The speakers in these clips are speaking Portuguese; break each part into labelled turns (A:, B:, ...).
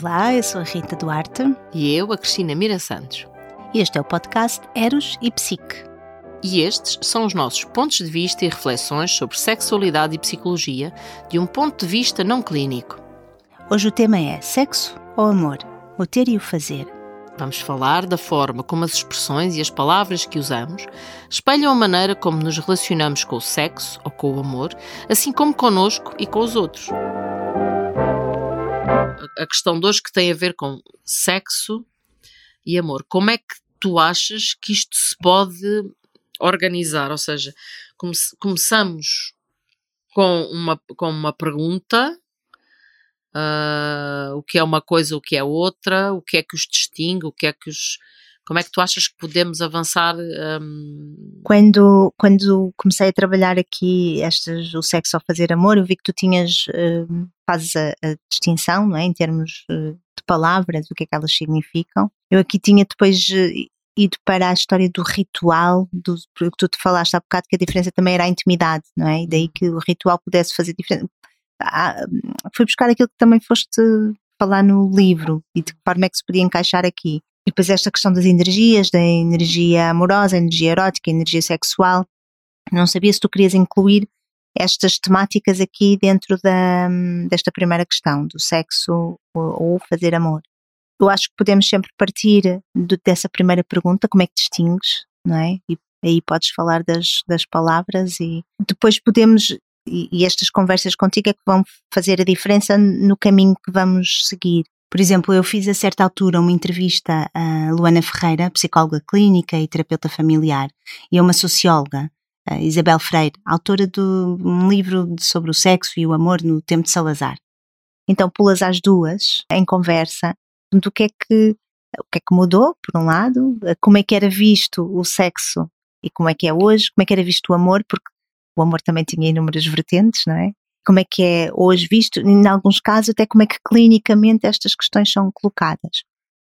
A: Olá, eu sou a Rita Duarte.
B: E eu, a Cristina Mira Santos.
A: Este é o podcast Eros e Psique.
B: E estes são os nossos pontos de vista e reflexões sobre sexualidade e psicologia de um ponto de vista não clínico.
A: Hoje o tema é sexo ou amor, o ter e o fazer.
B: Vamos falar da forma como as expressões e as palavras que usamos espelham a maneira como nos relacionamos com o sexo ou com o amor, assim como conosco e com os outros a questão de hoje que tem a ver com sexo e amor. Como é que tu achas que isto se pode organizar? Ou seja, come começamos com uma, com uma pergunta. Uh, o que é uma coisa, o que é outra, o que é que os distingue, o que é que os, como é que tu achas que podemos avançar? Um...
A: Quando, quando comecei a trabalhar aqui estes, o sexo ao fazer amor, eu vi que tu tinhas, uh, fazes a, a, distinção, não é? Em termos uh, de palavras, o que é que elas significam. Eu aqui tinha depois uh, ido para a história do ritual, do que tu te falaste há bocado, que a diferença também era a intimidade, não é? E daí que o ritual pudesse fazer diferença. Ah, fui buscar aquilo que também foste falar no livro e de que forma é que se podia encaixar aqui. E depois esta questão das energias, da energia amorosa, energia erótica, energia sexual. Não sabia se tu querias incluir estas temáticas aqui dentro da, desta primeira questão, do sexo ou, fazer amor. Eu acho que podemos sempre partir de, dessa primeira pergunta, como é que distingues, não é? E aí podes falar das, das palavras e depois podemos, e, e estas conversas contigo é que vão fazer a diferença no caminho que vamos seguir. Por exemplo, eu fiz a certa altura uma entrevista a Luana Ferreira, psicóloga clínica e terapeuta familiar, e a uma socióloga, a Isabel Freire, autora de um livro sobre o sexo e o amor no tempo de Salazar. Então, pulas as duas em conversa do que é que o que é que mudou, por um lado, como é que era visto o sexo e como é que é hoje, como é que era visto o amor, porque o amor também tinha inúmeras vertentes, não é? Como é que é hoje visto, em alguns casos até como é que clinicamente estas questões são colocadas.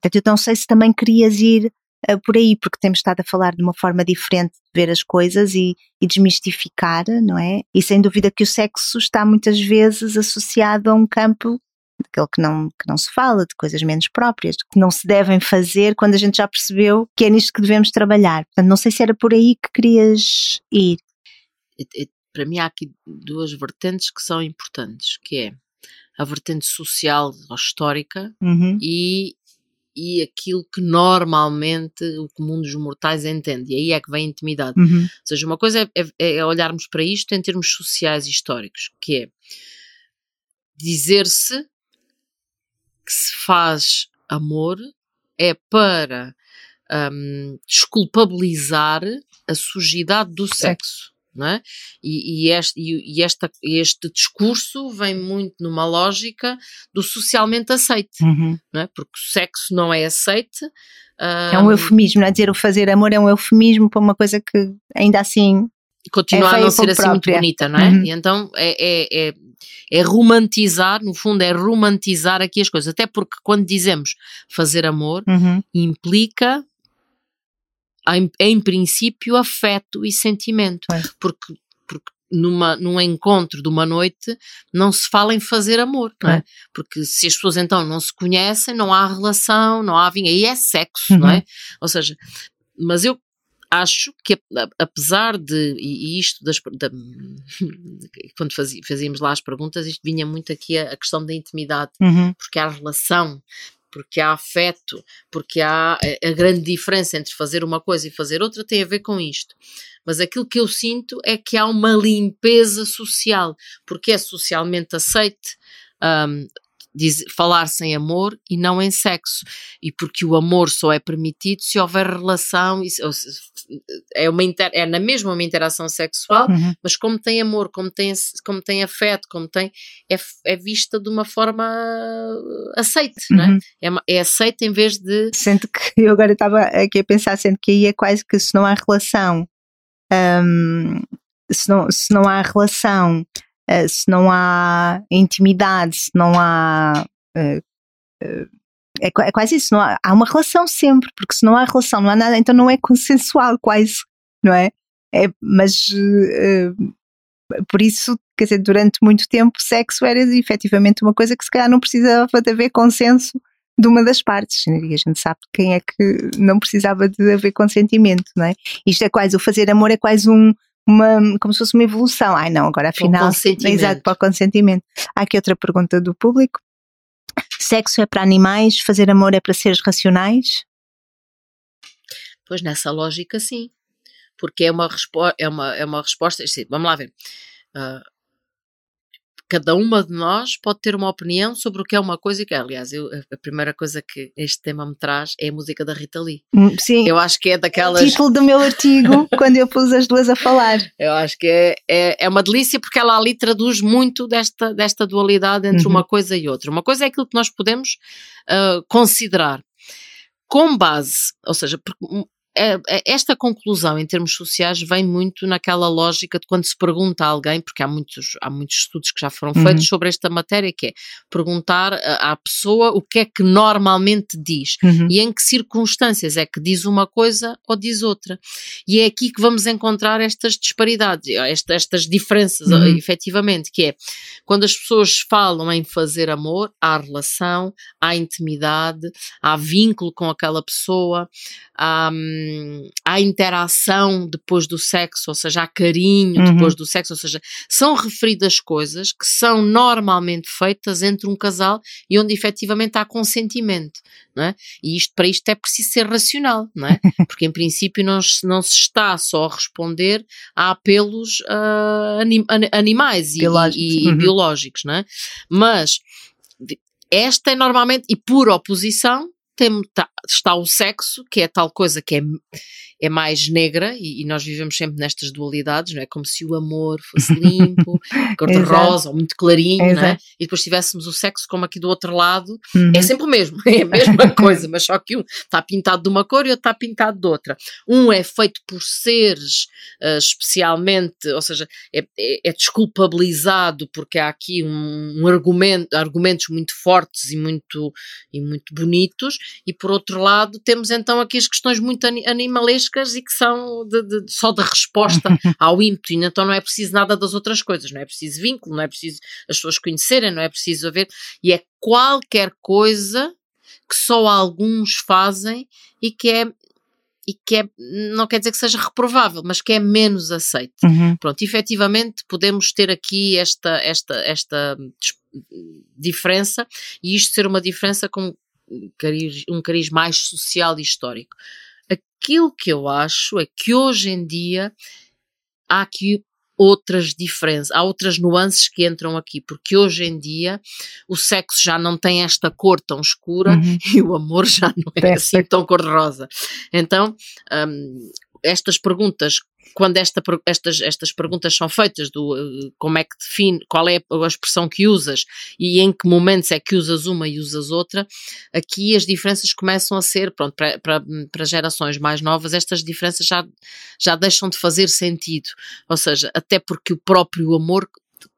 A: Portanto, eu não sei se também querias ir uh, por aí, porque temos estado a falar de uma forma diferente de ver as coisas e, e desmistificar, não é? E sem dúvida que o sexo está muitas vezes associado a um campo daquele que não, que não se fala, de coisas menos próprias, que não se devem fazer quando a gente já percebeu que é nisto que devemos trabalhar. Portanto, não sei se era por aí que querias ir
B: para mim há aqui duas vertentes que são importantes, que é a vertente social ou histórica uhum. e, e aquilo que normalmente o comum dos mortais entende. E aí é que vem a intimidade. Uhum. Ou seja, uma coisa é, é, é, olharmos para isto em termos sociais e históricos, que é dizer-se que se faz amor é para um, desculpabilizar a sujidade do sexo não é? E, e, este, e, esta, este discurso vem muito numa lógica do socialmente aceite, uhum. não é? Porque o sexo não é aceite.
A: É um eufemismo, não é? Dizer o fazer amor é um eufemismo para uma coisa que ainda assim.
B: Continua é a não ser assim própria. muito bonita, não é? Uhum. E então é, é, é, é romantizar, no fundo, é romantizar aqui as coisas. Até porque quando dizemos fazer amor, uhum. implica em, em princípio, afeto e sentimento. É. Porque, porque numa, num encontro de uma noite não se fala em fazer amor, não é? é? Porque se as pessoas então não se conhecem, não há relação, não há vinho, aí é sexo, uhum. não é? Uhum. Ou seja, mas eu acho que apesar de, e isto das, da, quando fazíamos lá as perguntas, isto vinha muito aqui a, a questão da intimidade, uhum. porque há relação porque há afeto, porque há a, grande diferença entre fazer uma coisa e fazer outra tem a ver com isto. Mas aquilo que eu sinto é que há uma limpeza social, porque é socialmente aceite um, falar sem amor e não em sexo. E porque o amor só é permitido se houver relação, é, uma inter, é na mesma uma interação sexual, uhum. mas como tem amor, como tem, como tem afeto, como tem, é, é vista de uma forma aceite, uhum. não é? Uhum. é? É aceite em vez de.
A: Sendo que eu agora estava aqui a pensar, sendo que aí é quase que se não há relação. Se, não, se não há relação uh, se não há intimidade, se não há. Uh, uh, é, é, quase isso, não há, há, uma relação sempre, porque se não há relação, não há nada, então não é consensual, quase, não é? é mas por isso, quer dizer, durante muito tempo, sexo era efetivamente uma coisa que se calhar não precisava de haver consenso de uma das partes. E a gente sabe quem é que não precisava de haver consentimento, não é? Isto é quase, o fazer amor é quase um, uma, como se fosse uma evolução. Ai não, agora afinal. Exato, para o consentimento. Há aqui outra pergunta do público. Sexo é para animais, fazer amor é para seres racionais?
B: Pois nessa lógica, sim. Porque é uma, é uma, é uma resposta. Vamos lá ver. Uh, cada uma de nós pode ter uma opinião sobre o que é uma coisa e que é. Aliás, eu, a primeira coisa que este tema me traz é a música da Rita Lee.
A: Hum, sim.
B: Eu acho que é daquelas.
A: O título do meu artigo, quando eu pus as duas a falar.
B: Eu acho que é, é, é, uma delícia porque ela ali traduz muito desta, desta dualidade entre uhum. uma coisa e outra. Uma coisa é aquilo que nós podemos uh, considerar com base, ou seja, esta conclusão em termos sociais vem muito naquela lógica de quando se pergunta a alguém, porque há muitos, há muitos estudos que já foram uhum. feitos sobre esta matéria, que é perguntar à pessoa o que é que normalmente diz uhum. e em que circunstâncias é que diz uma coisa ou diz outra. E é aqui que vamos encontrar estas disparidades, esta, estas diferenças, uhum. efetivamente, que é quando as pessoas falam em fazer amor, há relação, há intimidade, há vínculo com aquela pessoa, há. Hum, há interação depois do sexo, ou seja, há carinho uhum. depois do sexo, ou seja, são referidas coisas que são normalmente feitas entre um casal e onde efetivamente há consentimento, não é? E isto, para isto é preciso ser racional, não é? Porque em princípio não, não se está só a responder a apelos uh, anim, animais biológicos. e, e uhum. biológicos, não é? Mas esta é normalmente, e por oposição, tem, tá, está o sexo, que é tal coisa que é, é mais negra, e, e, nós vivemos sempre nestas dualidades, não é? Como se o amor fosse limpo, cor-de-rosa, ou muito clarinho, não é? E depois tivéssemos o sexo como aqui do outro lado, uhum. é sempre o mesmo, é a mesma coisa, mas só que um está pintado de uma cor e outro está pintado de outra. Um é feito por seres uh, especialmente, ou seja, é, é, é, desculpabilizado porque há aqui um, um argumento, argumentos muito fortes e muito, e muito bonitos, e por outro lado temos então aqui as questões muito animalescas e que são de, de, só de resposta ao ímpeto, e então não é preciso nada das outras coisas, não é preciso vínculo, não é preciso as pessoas conhecerem, não é preciso haver, e é qualquer coisa que só alguns fazem e que é e que é, não quer dizer que seja reprovável, mas que é menos aceito. Uhum. Pronto, efetivamente podemos ter aqui esta, esta, esta diferença e isto ser uma diferença com cariz, um cariz mais social e histórico. Aquilo que eu acho é que hoje em dia há aqui outras diferenças, há outras nuances que entram aqui, porque hoje em dia o sexo já não tem esta cor tão escura uhum. e o amor já não é assim tão cor-de-rosa. Então, um, estas perguntas quando esta, estas, estas perguntas são feitas do uh, como é que define, qual é a expressão que usas e em que momentos é que usas uma e usas outra, aqui as diferenças começam a ser, pronto, para, para, para gerações mais novas, estas diferenças já, já deixam de fazer sentido. Ou seja, até porque o próprio amor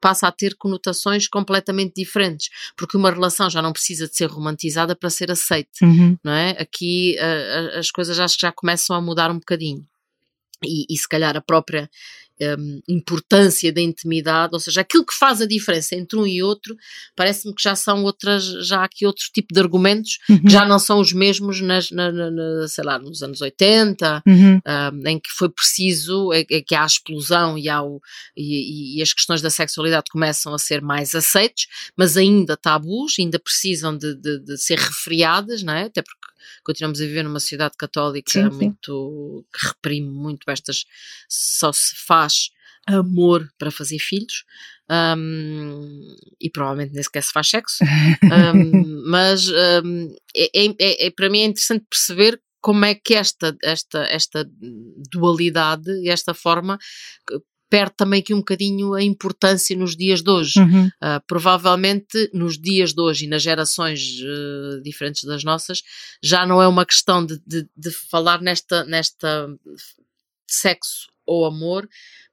B: passa a ter conotações completamente diferentes, porque uma relação já não precisa de ser romantizada para ser aceite, uhum. não é? Aqui uh, as coisas acho que já começam a mudar um bocadinho e, e se calhar a própria um, importância da intimidade, ou seja, aquilo que faz a diferença entre um e outro, parece-me que já são outras, já há aqui outro tipo de argumentos uhum. que já não são os mesmos nas, na, na, na, sei lá, nos anos 80, uhum. um, em que foi preciso, é, é que há a explosão e, há o, e, e, as questões da sexualidade começam a ser mais aceites, mas ainda tabus, ainda precisam de, de, de ser refriadas, não é? Até porque continuamos a viver numa sociedade católica sim, muito sim. que reprime muito estas só se faz amor para fazer filhos um, e provavelmente nem sequer se faz sexo um, mas um, é, é, é, é, para mim é interessante perceber como é que esta, esta, esta dualidade e esta forma perde também aqui um bocadinho a importância nos dias de hoje. Uhum. Uh, provavelmente nos dias de hoje e nas gerações uh, diferentes das nossas, já não é uma questão de, de, de falar nesta, nesta sexo ou amor,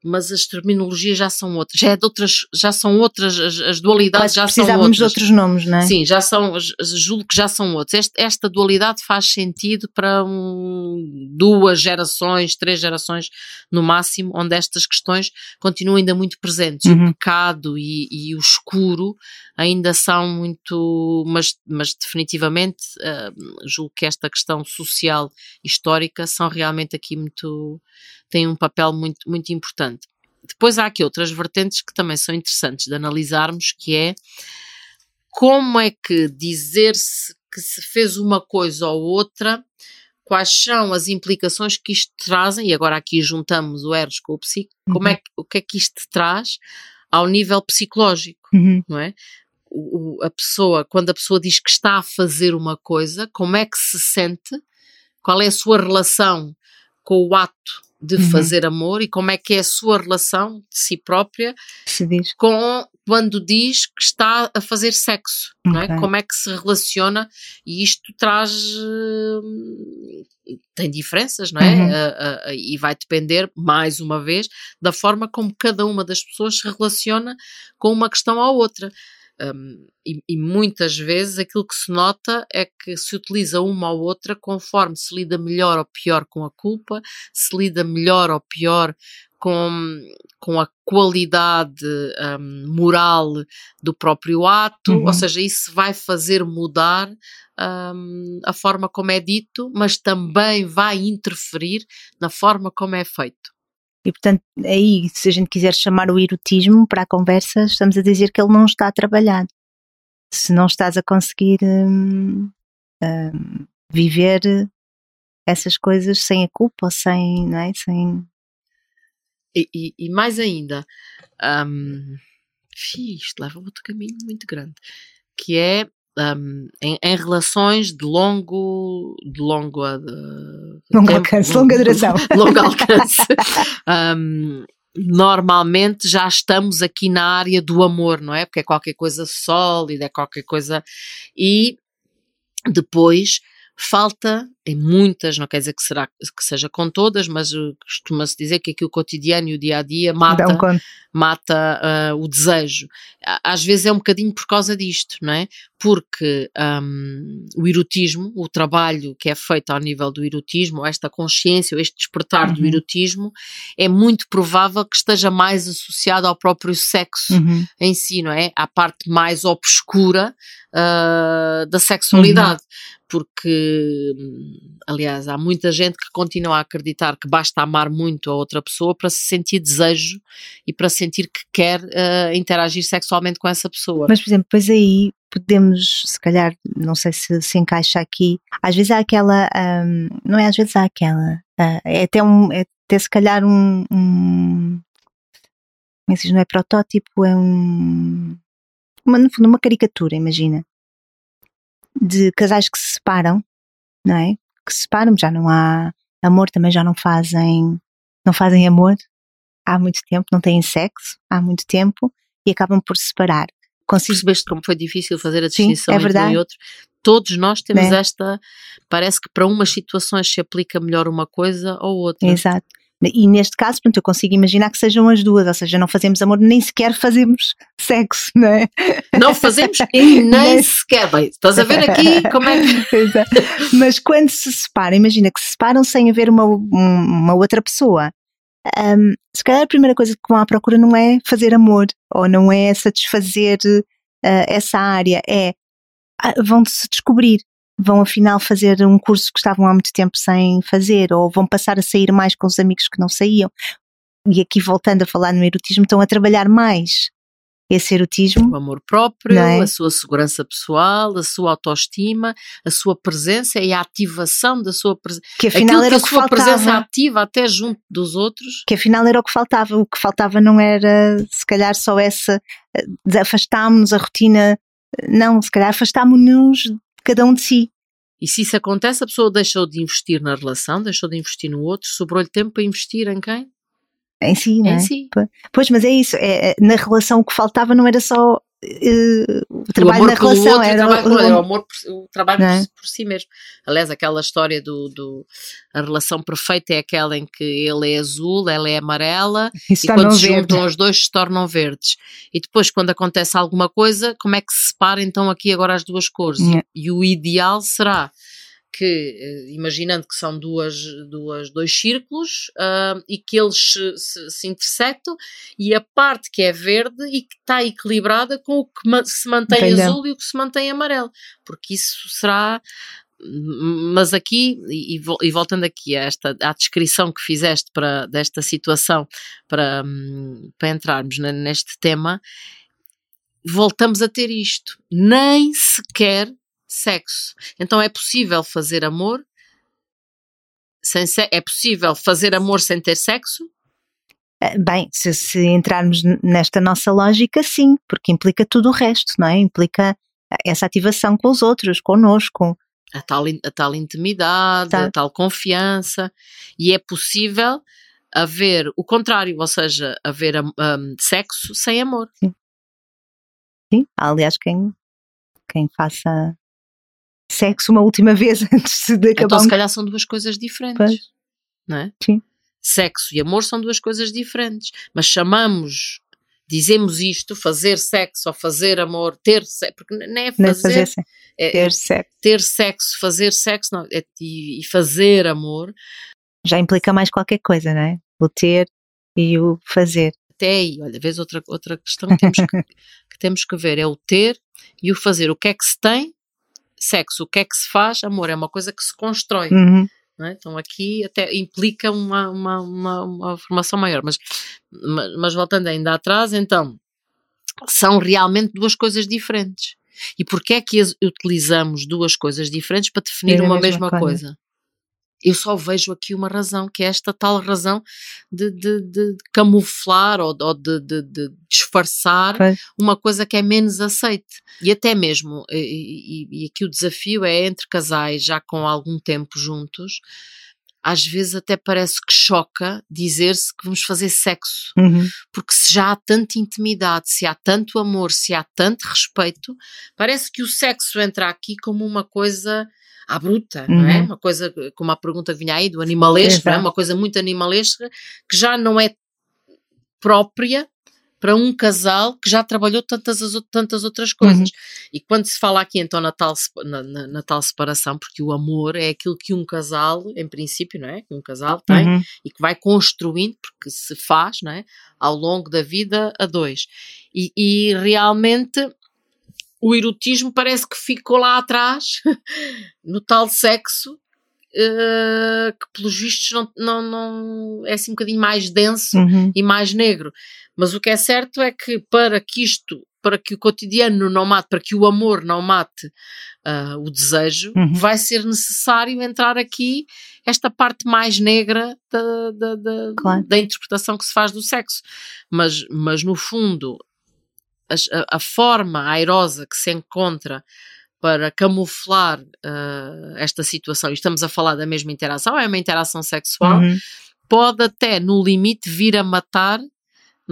B: mas as terminologias já são outras, já, é de outras, já são outras, as, as dualidades já são outras.
A: de outros nomes, não é?
B: Sim, já são, julgo que já são outros. Este, esta dualidade faz sentido para um, duas gerações, três gerações no máximo, onde estas questões continuam ainda muito presentes. Uhum. O pecado e, e, o escuro ainda são muito, mas, mas definitivamente uh, julgo que esta questão social histórica são realmente aqui muito têm um papel muito, muito importante. Depois há aqui outras vertentes que também são interessantes de analisarmos, que é como é que dizer-se que se fez uma coisa ou outra, quais são as implicações que isto trazem, e agora aqui juntamos o ERS com o psico, uhum. como é que, o que é que isto traz ao nível psicológico, uhum. não é? O, a pessoa, quando a pessoa diz que está a fazer uma coisa, como é que se sente, qual é a sua relação com o ato de uhum. fazer amor e como é que é a sua relação de si própria com quando diz que está a fazer sexo, okay. não é? Como é que se relaciona e isto traz hum, tem diferenças, não é? Uhum. Uh, uh, e vai depender mais uma vez da forma como cada uma das pessoas se relaciona com uma questão à outra. Um, e, e, muitas vezes aquilo que se nota é que se utiliza uma ou outra conforme se lida melhor ou pior com a culpa, se lida melhor ou pior com, com a qualidade um, moral do próprio ato, uhum. ou seja, isso vai fazer mudar um, a forma como é dito, mas também vai interferir na forma como é feito.
A: E portanto, aí, se a gente quiser chamar o erotismo para a conversa, estamos a dizer que ele não está trabalhado. Se não estás a conseguir hum, hum, viver essas coisas sem a culpa, sem, não é? Sem...
B: E, e, e mais ainda, um, isto leva a outro caminho muito grande, que é um, em, em, relações de longo de longo, de,
A: longo tempo, alcance, longa duração.
B: longo alcance. um, normalmente já estamos aqui na área do amor, não é? Porque é qualquer coisa sólida, é qualquer coisa. E depois falta em muitas, não quer dizer que, será, que seja com todas, mas uh, costuma-se dizer que aqui o cotidiano e o dia a dia mata, mata uh, o desejo. Às vezes é um bocadinho por causa disto, não é? Porque um, o erotismo, o trabalho que é feito ao nível do erotismo, esta consciência, este despertar uhum. do erotismo, é muito provável que esteja mais associado ao próprio sexo uhum. em si, não é? À parte mais obscura uh, da sexualidade. Uhum porque, aliás, há muita gente que continua a acreditar que basta amar muito a outra pessoa para se sentir desejo e para sentir que quer uh, interagir sexualmente com essa pessoa.
A: Mas, por exemplo, depois aí podemos, se calhar, não sei se se encaixa aqui, às vezes há aquela, um, não é às vezes há aquela, uh, é até um, é até se calhar um, um é não é protótipo, é um, uma, no fundo, uma caricatura, imagina de casais que se separam, não é? Que se separam, já não há amor, também já não fazem, não fazem amor há muito tempo, não têm sexo há muito tempo e acabam por se separar.
B: Consigo... Percebeste como foi difícil fazer a distinção Sim, é entre um e outro? Todos nós temos é. esta. Parece que para umas situações se aplica melhor uma coisa ou outra.
A: Exato. E neste caso, pronto, eu consigo imaginar que sejam as duas, ou seja, não fazemos amor, nem sequer fazemos sexo, não é?
B: Não fazemos e nem sequer. Bem, estás a ver aqui como é que.
A: Mas quando se separam, imagina que se separam sem haver uma, uma outra pessoa. Um, se calhar a primeira coisa que vão à procura não é fazer amor, ou não é satisfazer uh, essa área, é ah, vão se descobrir, vão afinal fazer um curso que estavam há muito tempo sem fazer, ou vão passar a sair mais com os amigos que não saíam. E aqui voltando a falar no erotismo, estão a trabalhar mais esse erotismo.
B: O amor próprio, é? a sua segurança pessoal, a sua autoestima, a sua presença e a ativação da sua presença.
A: Que afinal Aquilo era que o que a sua faltava.
B: presença ativa até junto dos outros.
A: Que afinal era o que faltava. O que faltava não era, se calhar, só essa. Eh, afastámos-nos a rotina. Não, se calhar afastámos-nos cada um de si.
B: E se isso acontece, a pessoa deixou de investir na relação, deixou de investir no outro, sobrou-lhe tempo para investir em quem?
A: Em si, não é?
B: Em si.
A: Pois, mas é isso. É, é, na relação o que faltava não era só o trabalho
B: o
A: na relação outro, era
B: o, o, é o amor por, o trabalho é? por, por, si mesmo. Aliás, aquela história do, do, a relação perfeita é aquela em que ele é azul, ela é amarela e, e quando se juntam verde. os dois se tornam verdes. E depois, quando acontece alguma coisa, como é que se separa então aqui agora as duas cores? É. E o ideal será que, eh, imaginando que são duas, duas, dois círculos uh, e que eles se, se, se, intersectam e a parte que é verde e que está equilibrada com o que se mantém Entendeu. azul e o que se mantém amarelo, porque isso será mas aqui, e, e, voltando aqui a esta à descrição que fizeste para, desta situação para, hum, para entrarmos neste tema, voltamos a ter isto. Nem sequer sexo. Então é possível fazer amor sem se é possível fazer amor sem ter sexo?
A: Eh, bem, se, se, entrarmos nesta nossa lógica, sim, porque implica tudo o resto, não é? Implica essa ativação com os outros, connosco.
B: A tal, a tal intimidade, tá. a tal confiança. E é possível haver o contrário, ou seja, haver um, sexo sem amor.
A: Sim. Sim, aliás, quem, quem faça sexo uma última vez antes de acabar.
B: Então, se calhar são duas coisas diferentes. Pois. Não é?
A: Sim.
B: Sexo e amor são duas coisas diferentes. Mas chamamos, dizemos isto, fazer sexo ou fazer amor, ter sexo, porque não é fazer. Não é fazer
A: é, ter sexo.
B: Ter sexo, fazer sexo não, é, e, e fazer amor.
A: Já implica mais qualquer coisa, não é? O ter e o fazer
B: até aí, olha, vês outra, outra questão que temos que, que, temos que ver, é o ter e o fazer. O que é que se tem sexo, o que é que se faz? Amor é uma coisa que se constrói.
A: Uhum.
B: É? Então aqui até implica uma, uma, uma, uma, formação maior. Mas, mas, mas voltando ainda atrás, então são realmente duas coisas diferentes. E porquê é que utilizamos duas coisas diferentes para definir é uma mesma, mesma coisa? coisa? Eu só vejo aqui uma razão, que é esta tal razão de, de, de camuflar ou, ou de, de, disfarçar uma coisa que é menos aceite. E até mesmo, e, e, e aqui o desafio é entre casais já com algum tempo juntos, às vezes até parece que choca dizer-se que vamos fazer sexo.
A: Uhum.
B: Porque se já há tanta intimidade, se há tanto amor, se há tanto respeito, parece que o sexo entra aqui como uma coisa à bruta, uhum. não é? Uhum. Uma coisa, como a pergunta vinha aí, do animalesco, é? uma coisa muito animalesca, que já não é própria para um casal que já trabalhou tantas, tantas outras coisas. Uhum. E quando se fala aqui então na tal, na, na, na, tal separação, porque o amor é aquilo que um casal, em princípio, não é? Que um casal tem uhum. e que vai construindo, porque se faz, não é? Ao longo da vida a dois. E, e realmente o erotismo parece que ficou lá atrás, no tal sexo, uh, que pelos vistos não, não, não, é assim um bocadinho mais denso
A: uhum.
B: e mais negro. Mas o que é certo é que para que isto, para que o cotidiano não mate, para que o amor não mate uh, o desejo, uhum. vai ser necessário entrar aqui esta parte mais negra da, da, da, claro. da interpretação que se faz do sexo. Mas, mas no fundo, a, a, forma airosa que se encontra para camuflar uh, esta situação, e estamos a falar da mesma interação, é uma interação sexual, uhum. pode até, no limite, vir a matar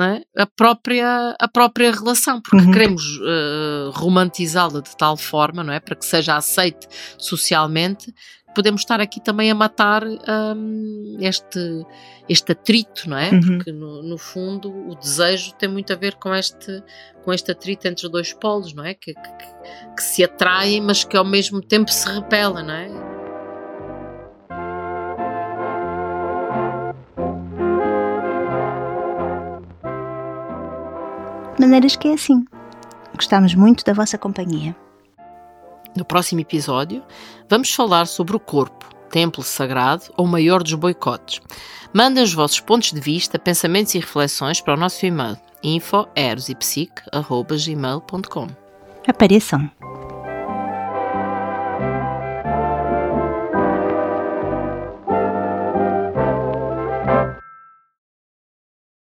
B: é? a, própria, a própria relação, porque uhum. queremos uh, romantizá-la de tal forma, não é? Para que seja aceite socialmente, podemos estar aqui também a matar um, este, este atrito, não é? Uhum. Porque no, no, fundo o desejo tem muito a ver com este, com este atrito entre os dois polos, não é? Que, que, que se atraem, mas que ao mesmo tempo se repelem, não é?
A: Maneiras que é assim. Gostamos muito da vossa companhia.
B: No próximo episódio, vamos falar sobre o corpo, templo sagrado ou maior dos boicotes. Mandem os vossos pontos de vista, pensamentos e reflexões para o nosso e-mail info.erosipsic.gmail.com
A: Apareçam!